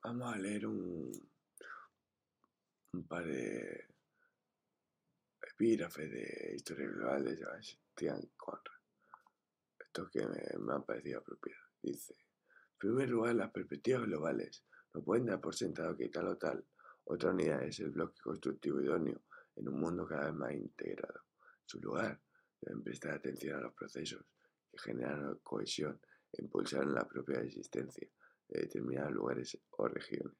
Vamos a leer un, par de epígrafes de historia global de Sebastián Conrad. Estos que me, han parecido apropiados. Dice, en primer lugar, las perspectivas globales no pueden dar por sentado que tal o tal otra unidad es el bloque constructivo idóneo en un mundo cada vez más integrado. En su lugar, deben prestar atención a los procesos que generan cohesión e impulsan la propia existencia de determinados lugares o regiones.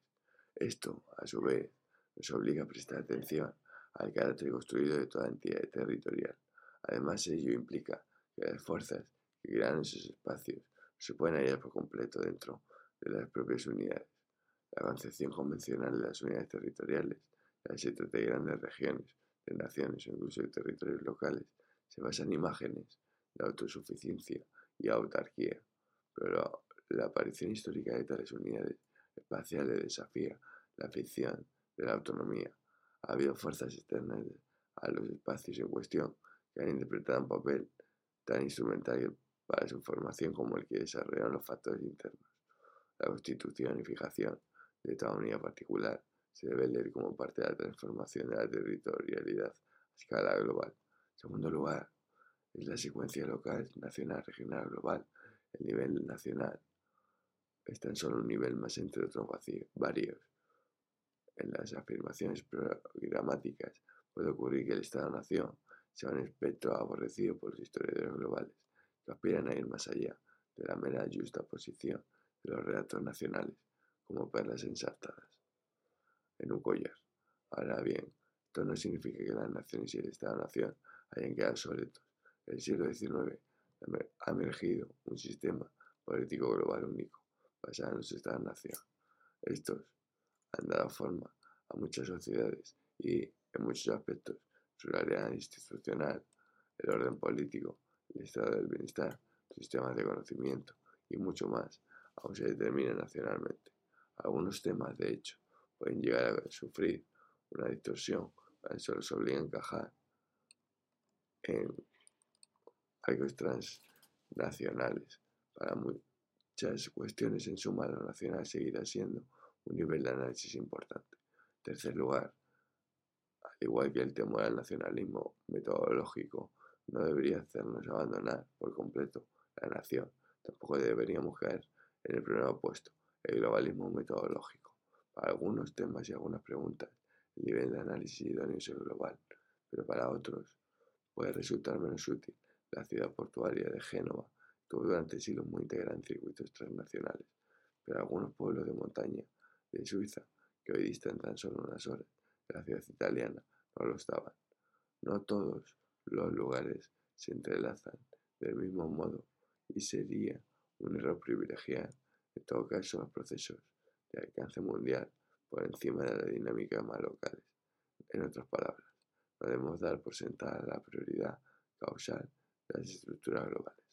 Esto, a su vez, nos obliga a prestar atención al carácter construido de toda entidad territorial. Además, ello implica que las fuerzas que crean esos espacios se pueden hallar por completo dentro de las propias unidades. La concepción convencional de las unidades territoriales, ya se trata de grandes regiones, de naciones o incluso de territorios locales, se basa en imágenes de autosuficiencia y autarquía, pero la aparición histórica de tales unidades espaciales desafía la ficción de la autonomía. Ha habido fuerzas externas a los espacios en cuestión que han interpretado un papel tan instrumental para su formación como el que desarrollaron los factores internos. La constitución y fijación de toda unidad particular se debe leer como parte de la transformación de la territorialidad a escala global. En segundo lugar, es la secuencia local, nacional, regional, global. El nivel nacional está en solo un nivel más entre otros varios. En las afirmaciones programáticas puede ocurrir que el Estado-Nación sea un espectro aborrecido por los historiadores globales que aspiran a ir más allá de la mera justa posición de los relatos nacionales como perlas ensartadas en un collar. Ahora bien, esto no significa que las naciones y el Estado-Nación hayan quedado soletos. En el siglo XIX ha emergido un sistema político global único basada en los Estados-nación. Estos han dado forma a muchas sociedades y, en muchos aspectos, su realidad institucional, el orden político, el estado del bienestar, sistemas de conocimiento y mucho más, aún se determina nacionalmente. Algunos temas, de hecho, pueden llegar a sufrir una distorsión cuando se los obliga a encajar en algo transnacionales para, muy, muchas cuestiones, en suma, lo nacional seguirá siendo un nivel de análisis importante. En tercer lugar, al igual que el temor al nacionalismo metodológico, no debería hacernos abandonar por completo la nación. Tampoco deberíamos caer en el problema opuesto, el globalismo metodológico. Para algunos temas y algunas preguntas, el nivel de análisis idóneo es global, pero para otros puede resultar menos útil. La ciudad portuaria de Génova Tuvo durante siglos muy integrada en circuitos transnacionales, pero algunos pueblos de montaña de Suiza, que hoy distan tan solo unas horas de la ciudad italiana, no lo estaban. No todos los lugares se entrelazan del mismo modo y sería un error privilegiar, en todo caso, los procesos de alcance mundial por encima de la dinámica más locales. En otras palabras, no debemos dar por sentada la prioridad causal de las estructuras globales.